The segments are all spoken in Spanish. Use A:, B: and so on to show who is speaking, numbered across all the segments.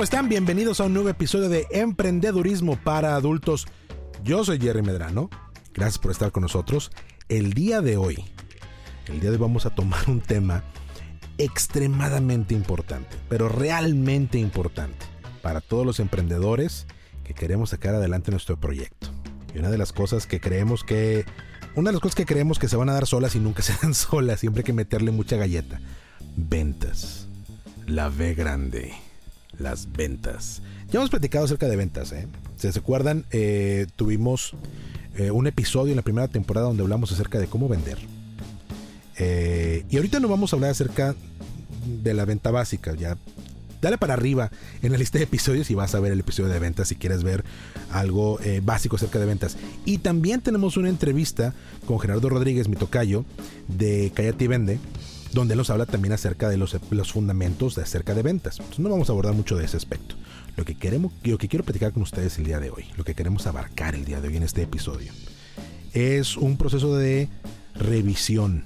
A: ¿Cómo están? Bienvenidos a un nuevo episodio de Emprendedurismo para adultos. Yo soy Jerry Medrano. Gracias por estar con nosotros. El día de hoy, el día de hoy vamos a tomar un tema extremadamente importante, pero realmente importante para todos los emprendedores que queremos sacar adelante nuestro proyecto. Y una de las cosas que creemos que una de las cosas que creemos que se van a dar solas y nunca se dan solas, siempre hay que meterle mucha galleta. Ventas. La V grande las ventas. Ya hemos platicado acerca de ventas, ¿eh? Si se acuerdan, eh, tuvimos eh, un episodio en la primera temporada donde hablamos acerca de cómo vender. Y ahorita no vamos a hablar acerca de la venta básica. Ya dale para arriba en la lista de episodios y vas a ver el episodio de ventas si quieres ver algo básico acerca de ventas. Y también tenemos una entrevista con Gerardo Rodríguez, mi tocayo, de Callate y Vende donde nos habla también acerca de los, fundamentos de acerca de ventas. Entonces no vamos a abordar mucho de ese aspecto. Lo que, queremos, lo que quiero platicar con ustedes el día de hoy, lo que queremos abarcar el día de hoy en este episodio, es un proceso de revisión.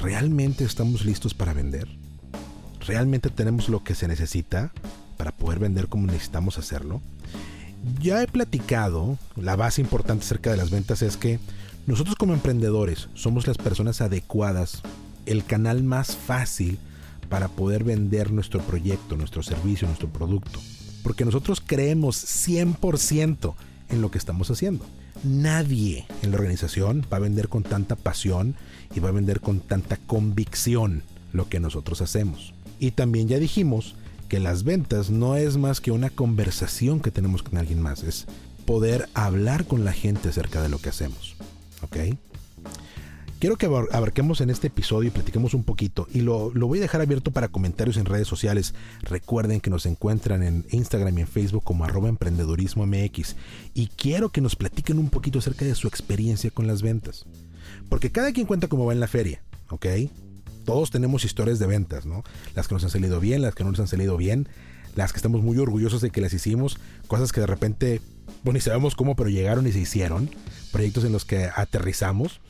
A: ¿Realmente estamos listos para vender? ¿Realmente tenemos lo que se necesita para poder vender como necesitamos hacerlo? Ya he platicado, la base importante acerca de las ventas es que nosotros como emprendedores somos las personas adecuadas el canal más fácil para poder vender nuestro proyecto, nuestro servicio, nuestro producto. Porque nosotros creemos 100% en lo que estamos haciendo. Nadie en la organización va a vender con tanta pasión y va a vender con tanta convicción lo que nosotros hacemos. Y también ya dijimos que las ventas no es más que una conversación que tenemos con alguien más, es poder hablar con la gente acerca de lo que hacemos. ¿Ok? Quiero que abarquemos en este episodio y platiquemos un poquito y lo, voy a dejar abierto para comentarios en redes sociales. Recuerden que nos encuentran en Instagram y en Facebook como arroba emprendedurismo MX y quiero que nos platiquen un poquito acerca de su experiencia con las ventas. Porque cada quien cuenta cómo va en la feria, ¿ok? Todos tenemos historias de ventas, ¿no? Las que nos han salido bien, las que no nos han salido bien, las que estamos muy orgullosos de que las hicimos, cosas que de repente, bueno, ni sabemos cómo, pero llegaron y se hicieron, proyectos en los que aterrizamos.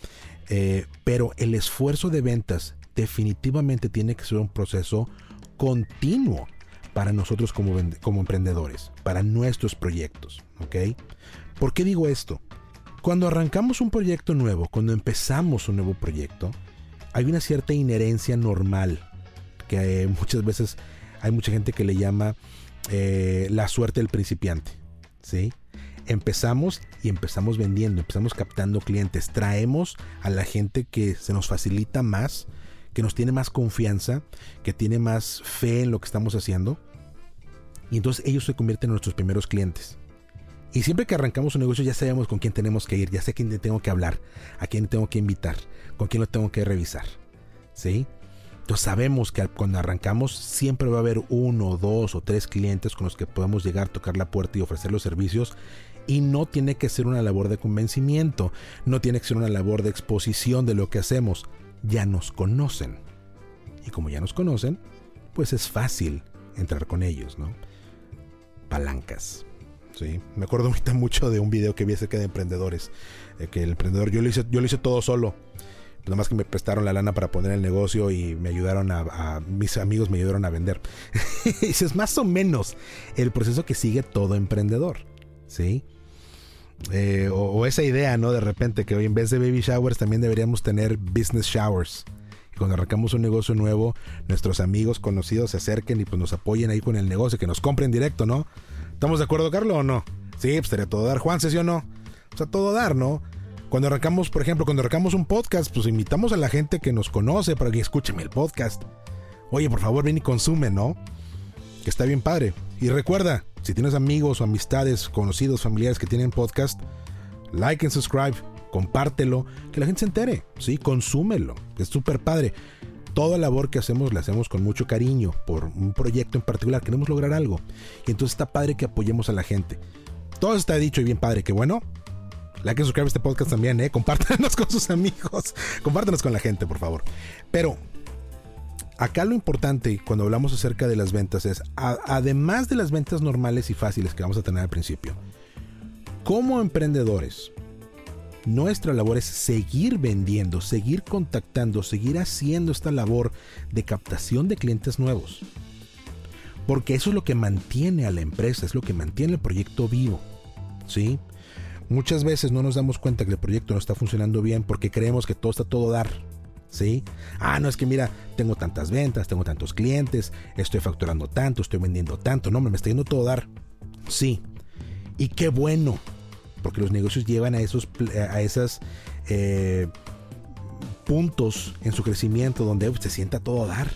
A: Eh, pero el esfuerzo de ventas definitivamente tiene que ser un proceso continuo para nosotros como, como emprendedores, para nuestros proyectos. ¿Ok? ¿Por qué digo esto? Cuando arrancamos un proyecto nuevo, cuando empezamos un nuevo proyecto, hay una cierta inherencia normal que muchas veces hay mucha gente que le llama eh, la suerte del principiante. ¿Sí? Empezamos y empezamos vendiendo, empezamos captando clientes, traemos a la gente que se nos facilita más, que nos tiene más confianza, que tiene más fe en lo que estamos haciendo. Y entonces ellos se convierten en nuestros primeros clientes. Y siempre que arrancamos un negocio ya sabemos con quién tenemos que ir, ya sé quién tengo que hablar, a quién tengo que invitar, con quién lo tengo que revisar. ¿Sí? Entonces sabemos que cuando arrancamos siempre va a haber uno, dos o tres clientes con los que podemos llegar, tocar la puerta y ofrecer los servicios y no tiene que ser una labor de convencimiento, no tiene que ser una labor de exposición de lo que hacemos, ya nos conocen. Y como ya nos conocen, pues es fácil entrar con ellos, ¿no? Palancas. ¿sí? Me acuerdo ahorita mucho de un video que vi acerca de emprendedores, que el emprendedor, yo lo hice, yo lo hice todo solo. Nada más que me prestaron la lana para poner el negocio y me ayudaron a, mis amigos me ayudaron a vender. y es más o menos el proceso que sigue todo emprendedor. ¿Sí? Eh, o, esa idea, ¿no? De repente que hoy en vez de baby showers también deberíamos tener business showers. Y cuando arrancamos un negocio nuevo, nuestros amigos conocidos se acerquen y pues nos apoyen ahí con el negocio, que nos compren directo, ¿no? ¿Estamos de acuerdo, Carlos, o no? Sí, pues estaría todo dar. Juan, ¿sí o no? O sea, todo dar, ¿no? Cuando arrancamos, por ejemplo, cuando arrancamos un podcast, pues invitamos a la gente que nos conoce para que escúcheme el podcast. Oye, por favor, ven y consume, ¿no? Que está bien padre. Y recuerda, si tienes amigos o amistades, conocidos, familiares que tienen podcast, like and subscribe, compártelo, que la gente se entere, ¿sí? Consúmelo, es súper padre. toda labor que hacemos la hacemos con mucho cariño por un proyecto en particular, queremos lograr algo. Y entonces está padre que apoyemos a la gente. Todo está dicho y bien padre, que bueno. La que suscribe a este podcast también, ¿eh? Compártanos con sus amigos. Compártanos con la gente, por favor. Pero acá lo importante cuando hablamos acerca de las ventas es, además de las ventas normales y fáciles que vamos a tener al principio, como emprendedores, nuestra labor es seguir vendiendo, seguir contactando, seguir haciendo esta labor de captación de clientes nuevos. Porque eso es lo que mantiene a la empresa, es lo que mantiene el proyecto vivo. ¿Sí? Muchas veces no nos damos cuenta que el proyecto no está funcionando bien porque creemos que todo está todo dar. ¿Sí? Ah, no es que mira, tengo tantas ventas, tengo tantos clientes, estoy facturando tanto, estoy vendiendo tanto, no, me está yendo todo dar. Sí. Y qué bueno, porque los negocios llevan a esos a esas eh, puntos en su crecimiento donde se sienta todo a dar,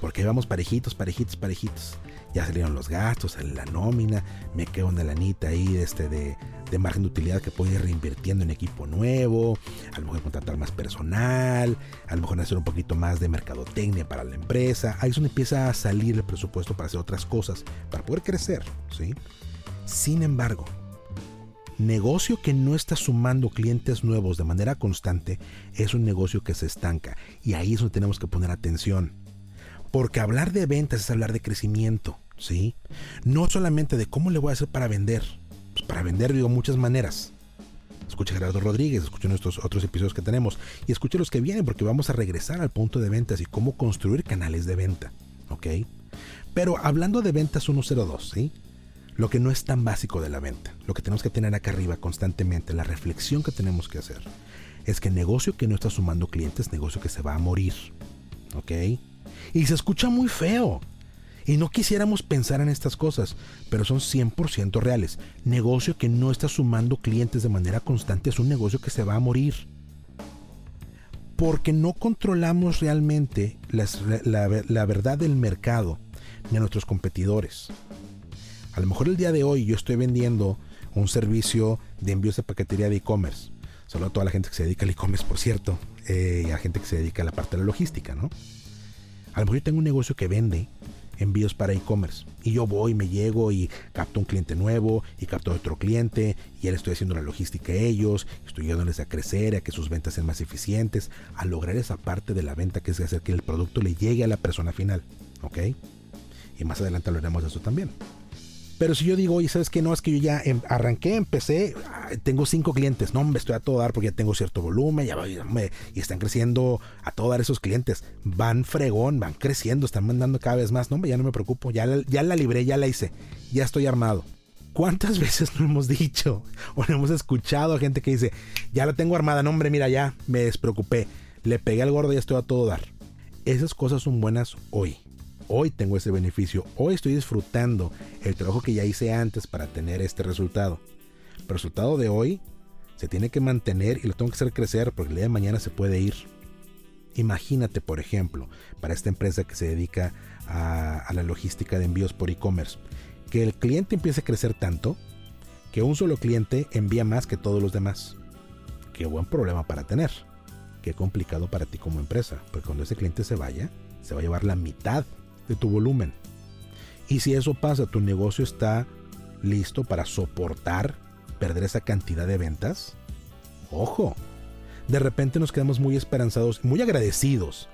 A: porque vamos parejitos, parejitos, parejitos. Ya salieron los gastos, la nómina, me quedo una lanita ahí este, de, de margen de utilidad que puedo ir reinvirtiendo en equipo nuevo, a lo mejor contratar más personal, a lo mejor hacer un poquito más de mercadotecnia para la empresa. Ahí es donde empieza a salir el presupuesto para hacer otras cosas, para poder crecer, ¿sí? Sin embargo, negocio que no está sumando clientes nuevos de manera constante es un negocio que se estanca. Y ahí es donde tenemos que poner atención. Porque hablar de ventas es hablar de crecimiento, ¿sí? No solamente de cómo le voy a hacer para vender. Para vender digo muchas maneras. Escucha Gerardo Rodríguez, escucha nuestros otros episodios que tenemos y escucha los que vienen porque vamos a regresar al punto de ventas y cómo construir canales de venta, ¿ok? Pero hablando de ventas 102, ¿sí? lo que no es tan básico de la venta, lo que tenemos que tener acá arriba constantemente, la reflexión que tenemos que hacer, es que negocio que no está sumando clientes, negocio que se va a morir. ¿Ok? Y se escucha muy feo. Y no quisiéramos pensar en estas cosas, pero son 100% reales. Negocio que no está sumando clientes de manera constante es un negocio que se va a morir. Porque no controlamos realmente la, la verdad del mercado ni a nuestros competidores. A lo mejor el día de hoy yo estoy vendiendo un servicio de envíos de paquetería de e-commerce. Solo a toda la gente que se dedica al e-commerce, por cierto, eh, y a gente que se dedica a la parte de la logística, ¿no? A lo mejor yo tengo un negocio que vende envíos para e-commerce. Y yo voy, me llego y capto un cliente nuevo y capto otro cliente y ya estoy haciendo la logística a ellos, estoy ayudándoles a crecer, a que sus ventas sean más eficientes, a lograr esa parte de la venta que es hacer que el producto le llegue a la persona final. ¿Ok? Y más adelante hablaremos de eso también. Pero si yo digo, oye, ¿sabes qué? No, es que yo ya em, arranqué, empecé, tengo cinco clientes. No, me estoy a todo dar porque ya tengo cierto volumen y están creciendo a todo dar esos clientes. Van fregón, van creciendo, están mandando cada vez más. No, ya no me preocupo, ya, la libré, ya la hice, ya estoy armado. ¿Cuántas veces no hemos dicho o no hemos escuchado a gente que dice, ya la tengo armada, no hombre, mira, ya me despreocupé, le pegué al gordo y ya estoy a todo dar? Esas cosas son buenas hoy hoy tengo ese beneficio, hoy estoy disfrutando el trabajo que ya hice antes para tener este resultado. el resultado de hoy se tiene que mantener y lo tengo que hacer crecer porque el día de mañana se puede ir. Imagínate, por ejemplo, para esta empresa que se dedica a, la logística de envíos por e-commerce, que el cliente empiece a crecer tanto que un solo cliente envía más que todos los demás. Qué buen problema para tener. Qué complicado para ti como empresa, porque cuando ese cliente se vaya, se va a llevar la mitad de tu volumen. Y si eso pasa, tu negocio está listo para soportar perder esa cantidad de ventas. Ojo, de repente nos quedamos muy esperanzados, muy agradecidos,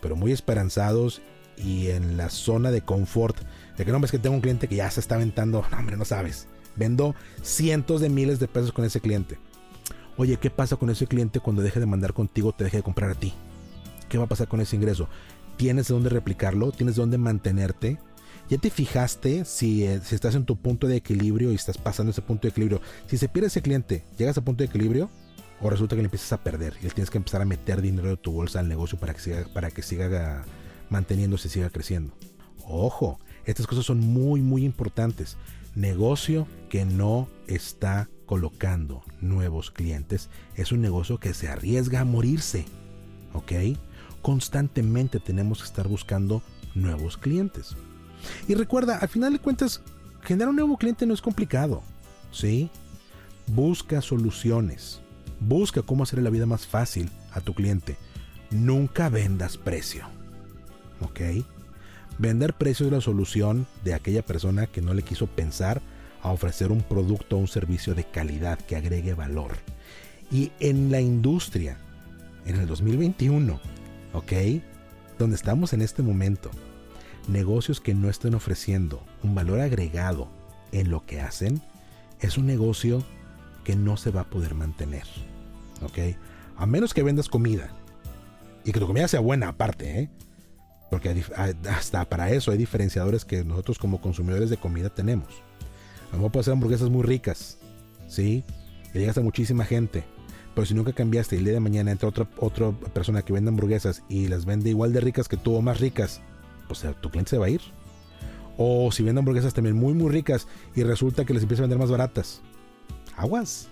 A: pero muy esperanzados y en la zona de confort de que no es que tengo un cliente que ya se está aventando, no hombre, no sabes. Vendo cientos de miles de pesos con ese cliente. Oye, ¿qué pasa con ese cliente cuando deje de mandar contigo, te deje de comprar a ti? ¿Qué va a pasar con ese ingreso? Tienes de dónde replicarlo, tienes de dónde mantenerte. Ya te fijaste si, eh, si, estás en tu punto de equilibrio y estás pasando ese punto de equilibrio. Si se pierde ese cliente, llegas a punto de equilibrio o resulta que le empiezas a perder y tienes que empezar a meter dinero de tu bolsa al negocio para que siga, para que siga manteniéndose siga creciendo. Ojo, estas cosas son muy muy importantes. Negocio que no está colocando nuevos clientes es un negocio que se arriesga a morirse. ¿Ok? Constantemente tenemos que estar buscando nuevos clientes. Y recuerda, al final de cuentas, generar un nuevo cliente no es complicado. ¿Sí? Busca soluciones. Busca cómo hacerle la vida más fácil a tu cliente. Nunca vendas precio. ¿Ok? Vender precio es la solución de aquella persona que no le quiso pensar a ofrecer un producto o un servicio de calidad que agregue valor. Y en la industria, en el 2021, ¿ok? Donde estamos en este momento, negocios que no estén ofreciendo un valor agregado en lo que hacen, es un negocio que no se va a poder mantener. ¿Ok? A menos que vendas comida. Y que tu comida sea buena aparte, ¿eh? Porque hasta para eso hay diferenciadores que nosotros como consumidores de comida tenemos. A lo mejor puedes hacer hamburguesas muy ricas, ¿sí? Y llegas a muchísima gente. Pero si nunca cambiaste el día de mañana entra otra, otra persona que vende hamburguesas y las vende igual de ricas que tú o más ricas, pues tu cliente se va a ir. O si vende hamburguesas también muy muy ricas y resulta que les empieza a vender más baratas. Aguas.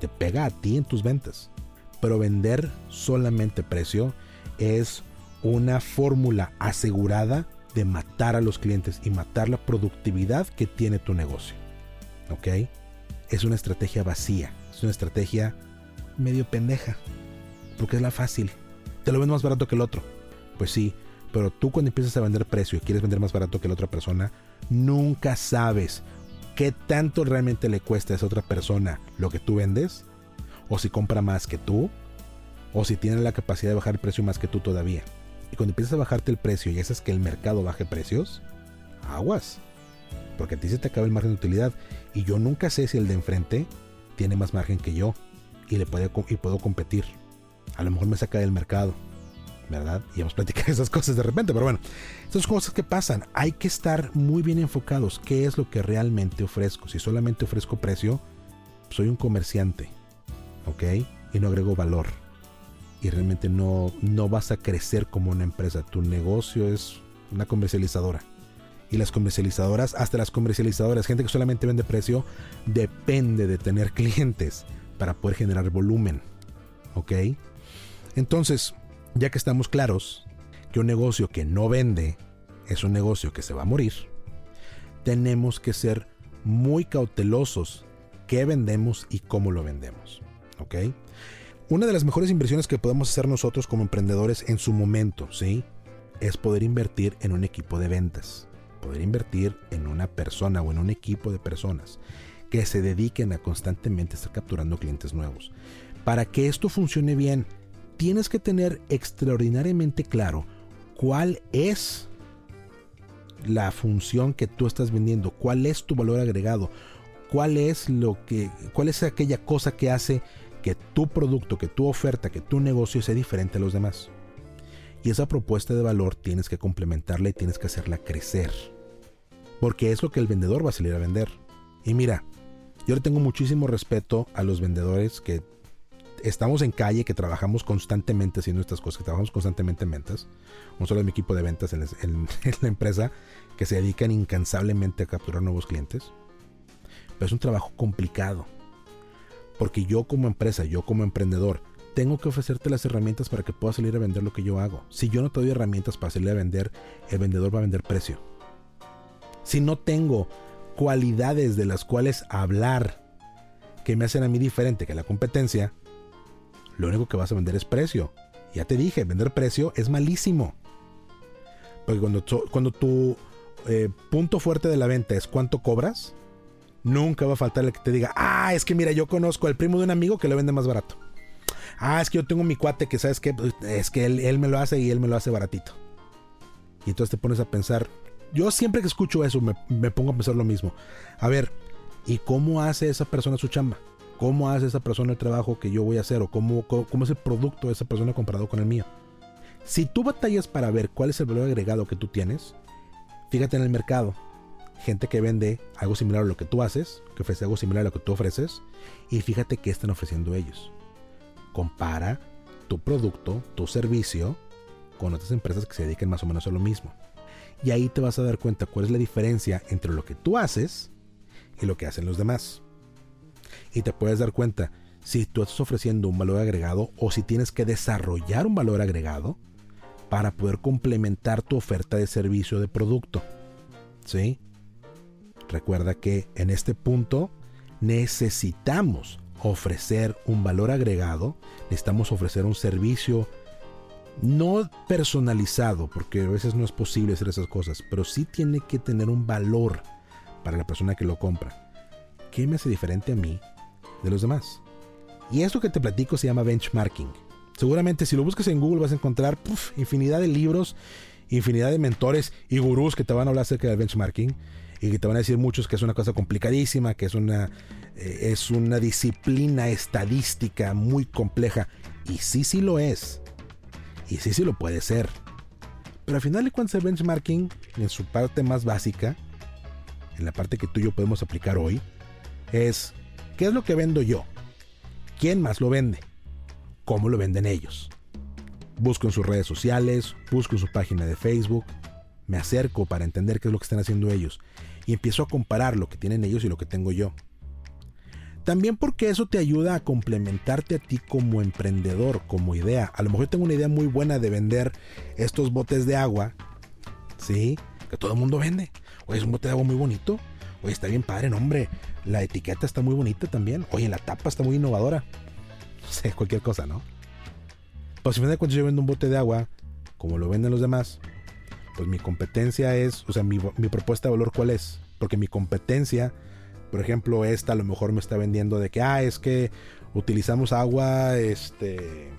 A: Te pega a ti en tus ventas. Pero vender solamente precio es una fórmula asegurada de matar a los clientes y matar la productividad que tiene tu negocio. ¿Ok? Es una estrategia vacía. Es una estrategia medio pendeja. Porque es la fácil. Te lo vendo más barato que el otro. Pues sí, pero tú cuando empiezas a vender precio y quieres vender más barato que la otra persona, nunca sabes qué tanto realmente le cuesta a esa otra persona lo que tú vendes. O si compra más que tú. O si tiene la capacidad de bajar el precio más que tú todavía. Y cuando empiezas a bajarte el precio y haces que el mercado baje precios, aguas. Porque a ti se te acaba el margen de utilidad. Y yo nunca sé si el de enfrente tiene más margen que yo. Y, le puede, y puedo competir. A lo mejor me saca del mercado. ¿Verdad? Y hemos platicado esas cosas de repente. Pero bueno, esas cosas que pasan. Hay que estar muy bien enfocados. ¿Qué es lo que realmente ofrezco? Si solamente ofrezco precio, soy un comerciante. ¿Ok? Y no agrego valor y realmente no, no vas a crecer como una empresa. Tu negocio es una comercializadora. Y las comercializadoras, hasta las comercializadoras, gente que solamente vende precio, depende de tener clientes para poder generar volumen. ¿Ok? Entonces, ya que estamos claros que un negocio que no vende es un negocio que se va a morir, tenemos que ser muy cautelosos qué vendemos y cómo lo vendemos. ¿Ok? Una de las mejores inversiones que podemos hacer nosotros como emprendedores en su momento, ¿sí? Es poder invertir en un equipo de ventas. Poder invertir en una persona o en un equipo de personas que se dediquen a constantemente estar capturando clientes nuevos. Para que esto funcione bien, tienes que tener extraordinariamente claro cuál es la función que tú estás vendiendo, cuál es tu valor agregado, cuál es lo que cuál es aquella cosa que hace que tu producto, que tu oferta, que tu negocio sea diferente a los demás. Y esa propuesta de valor tienes que complementarla y tienes que hacerla crecer. Porque es lo que el vendedor va a salir a vender. Y mira, yo le tengo muchísimo respeto a los vendedores que estamos en calle, que trabajamos constantemente haciendo estas cosas, que trabajamos constantemente en ventas. Un solo de mi equipo de ventas en, en la empresa que se dedican incansablemente a capturar nuevos clientes. Pero es un trabajo complicado porque yo como empresa, yo como emprendedor, tengo que ofrecerte las herramientas para que puedas salir a vender lo que yo hago. Si yo no te doy herramientas para salir a vender, el vendedor va a vender precio. Si no tengo cualidades de las cuales hablar que me hacen a mí diferente que la competencia, lo único que vas a vender es precio. Ya te dije, vender precio es malísimo. Porque cuando, cuando tu eh, punto fuerte de la venta es cuánto cobras, Nunca va a faltar el que te diga, ah, es que mira, yo conozco al primo de un amigo que lo vende más barato. Ah, es que yo tengo mi cuate que, ¿sabes qué? Pues, es que él, me lo hace y él me lo hace baratito. Y entonces te pones a pensar, yo siempre que escucho eso me, pongo a pensar lo mismo. A ver, ¿y cómo hace esa persona su chamba? ¿Cómo hace esa persona el trabajo que yo voy a hacer? ¿O cómo, cómo es el producto de esa persona comparado con el mío? Si tú batallas para ver cuál es el valor agregado que tú tienes, fíjate en el mercado gente que vende algo similar a lo que tú haces, que ofrece algo similar a lo que tú ofreces, y fíjate qué están ofreciendo ellos. Compara tu producto, tu servicio, con otras empresas que se dediquen más o menos a lo mismo. Y ahí te vas a dar cuenta cuál es la diferencia entre lo que tú haces y lo que hacen los demás. Y te puedes dar cuenta si tú estás ofreciendo un valor agregado o si tienes que desarrollar un valor agregado para poder complementar tu oferta de servicio de producto. ¿Sí? Recuerda que en este punto necesitamos ofrecer un valor agregado, necesitamos ofrecer un servicio no personalizado, porque a veces no es posible hacer esas cosas, pero sí tiene que tener un valor para la persona que lo compra. ¿Qué me hace diferente a mí de los demás? Y esto que te platico se llama benchmarking. Seguramente si lo buscas en Google vas a encontrar infinidad de libros, infinidad de mentores y gurús que te van a hablar acerca del benchmarking y que te van a decir muchos que es una cosa complicadísima, que es una, eh, es una disciplina estadística muy compleja. Y sí, sí lo es. Y sí, sí lo puede ser. Pero al final de cuentas el benchmarking, en su parte más básica, en la parte que tú y yo podemos aplicar hoy, es ¿qué es lo que vendo yo? ¿Quién más lo vende? ¿Cómo lo venden ellos? Busco en sus redes sociales, busco en su página de Facebook, me acerco para entender qué es lo que están haciendo ellos y empiezo a comparar lo que tienen ellos y lo que tengo yo. También porque eso te ayuda a complementarte a ti como emprendedor, como idea. A lo mejor tengo una idea muy buena de vender estos botes de agua, ¿sí? Que todo el mundo vende. Oye, es un bote de agua muy bonito. Oye, está bien padre, no, hombre. La etiqueta está muy bonita también. Oye, la tapa está muy innovadora. No sé, cualquier cosa, ¿no? Pues si me da cuenta yo vendo un bote de agua, como lo venden los demás, pues mi competencia es, o sea, mi, mi propuesta de valor cuál es. Porque mi competencia por ejemplo, esta a lo mejor me está vendiendo de que, ah, es que utilizamos agua, este,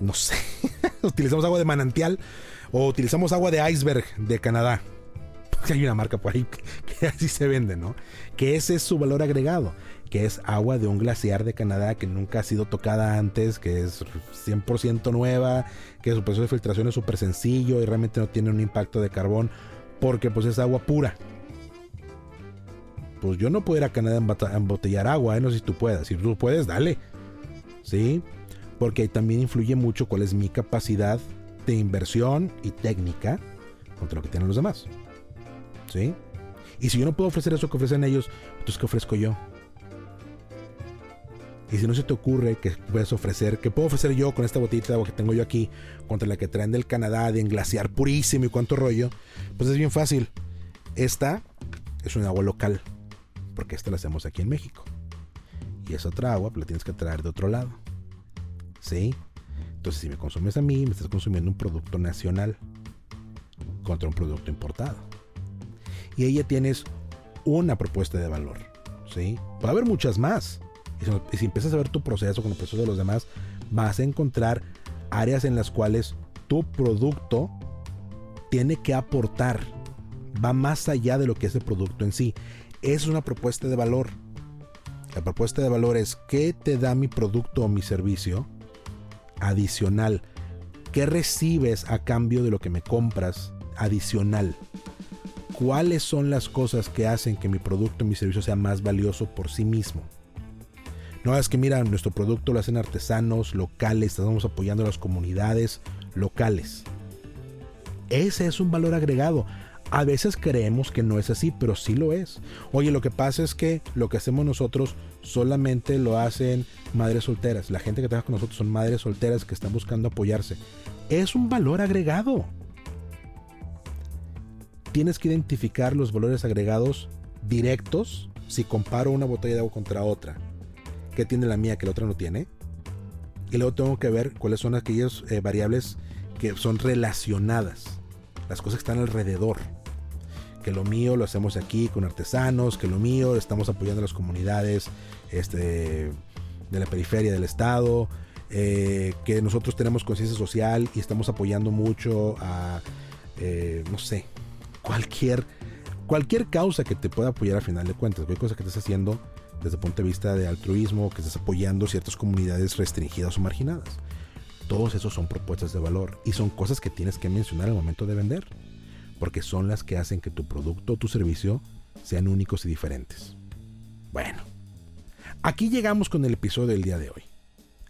A: no sé, utilizamos agua de manantial o utilizamos agua de iceberg de Canadá. Hay una marca por ahí que así se vende, ¿no? Que ese es su valor agregado, que es agua de un glaciar de Canadá que nunca ha sido tocada antes, que es 100% nueva, que su proceso de filtración es súper sencillo y realmente no tiene un impacto de carbón porque pues es agua pura pues yo no puedo ir a Canadá a embotellar agua, ¿eh? no sé si tú puedas. Si tú puedes, dale. ¿Sí? Porque también influye mucho cuál es mi capacidad de inversión y técnica contra lo que tienen los demás. ¿Sí? Y si yo no puedo ofrecer eso que ofrecen ellos, entonces ¿qué ofrezco yo? Y si no se te ocurre que puedes ofrecer, que puedo ofrecer yo con esta botellita de agua que tengo yo aquí, contra la que traen del Canadá, de englaciar purísimo y cuánto rollo, pues es bien fácil. Esta es un agua local porque esta la hacemos aquí en México. Y esa otra agua la tienes que traer de otro lado. ¿Sí? Entonces, si me consumes a mí, me estás consumiendo un producto nacional contra un producto importado. Y ahí ya tienes una propuesta de valor. ¿Sí? Puede haber muchas más. Y si, empiezas a ver tu proceso con el proceso de los demás, vas a encontrar áreas en las cuales tu producto tiene que aportar. Va más allá de lo que es el producto en sí es una propuesta de valor. La propuesta de valor es qué te da mi producto o mi servicio adicional. ¿Qué recibes a cambio de lo que me compras adicional? ¿Cuáles son las cosas que hacen que mi producto o mi servicio sea más valioso por sí mismo? No es que mira, nuestro producto lo hacen artesanos locales, estamos apoyando a las comunidades locales. Ese es un valor agregado. A veces creemos que no es así, pero sí lo es. Oye, lo que pasa es que lo que hacemos nosotros solamente lo hacen madres solteras. La gente que trabaja con nosotros son madres solteras que están buscando apoyarse. Es un valor agregado. Tienes que identificar los valores agregados directos si comparo una botella de agua contra otra. ¿Qué tiene la mía que la otra no tiene? Y luego tengo que ver cuáles son aquellas eh, variables que son relacionadas. Las cosas que están alrededor que lo mío lo hacemos aquí con artesanos, que lo mío estamos apoyando a las comunidades este, de la periferia del estado, eh, que nosotros tenemos conciencia social y estamos apoyando mucho a, eh, no sé, cualquier, cualquier causa que te pueda apoyar al final de cuentas, cualquier cosa que estés haciendo desde el punto de vista de altruismo, que estés apoyando ciertas comunidades restringidas o marginadas. Todos esos son propuestas de valor y son cosas que tienes que mencionar al momento de vender porque son las que hacen que tu producto o tu servicio sean únicos y diferentes. Bueno, aquí llegamos con el episodio del día de hoy.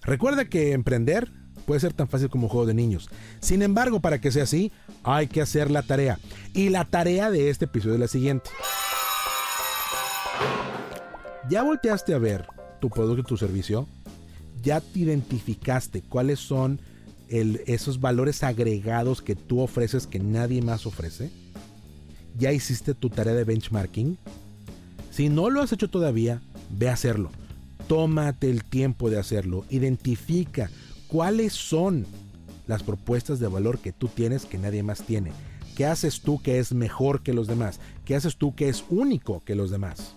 A: Recuerda que emprender puede ser tan fácil como un juego de niños. Sin embargo, para que sea así, hay que hacer la tarea. Y la tarea de este episodio es la siguiente. ¿Ya volteaste a ver tu producto y tu servicio? ¿Ya te identificaste cuáles son esos valores agregados que tú ofreces que nadie más ofrece? ¿Ya hiciste tu tarea de benchmarking? Si no lo has hecho todavía, ve a hacerlo. Tómate el tiempo de hacerlo. Identifica cuáles son las propuestas de valor que tú tienes que nadie más tiene. ¿Qué haces tú que es mejor que los demás? ¿Qué haces tú que es único que los demás?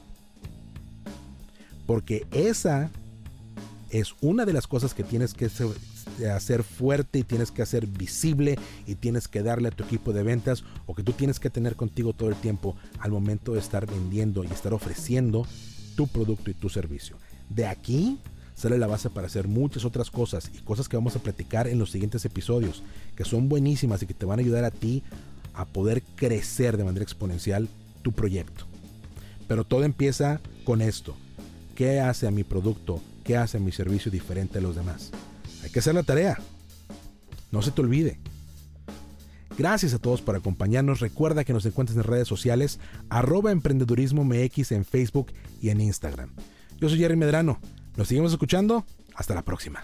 A: Porque esa es una de las cosas que tienes que hacer fuerte y tienes que hacer visible y tienes que darle a tu equipo de ventas o que tú tienes que tener contigo todo el tiempo al momento de estar vendiendo y estar ofreciendo tu producto y tu servicio. De aquí sale la base para hacer muchas otras cosas y cosas que vamos a platicar en los siguientes episodios, que son buenísimas y que te van a ayudar a ti a poder crecer de manera exponencial tu proyecto. Pero todo empieza con esto. ¿Qué hace a mi producto? ¿Qué hace a mi servicio diferente a los demás? Que hacer la tarea. No se te olvide. Gracias a todos por acompañarnos. Recuerda que nos encuentras en redes sociales arroba emprendedurismo en Facebook y en Instagram. Yo soy Jerry Medrano. Nos seguimos escuchando. Hasta la próxima.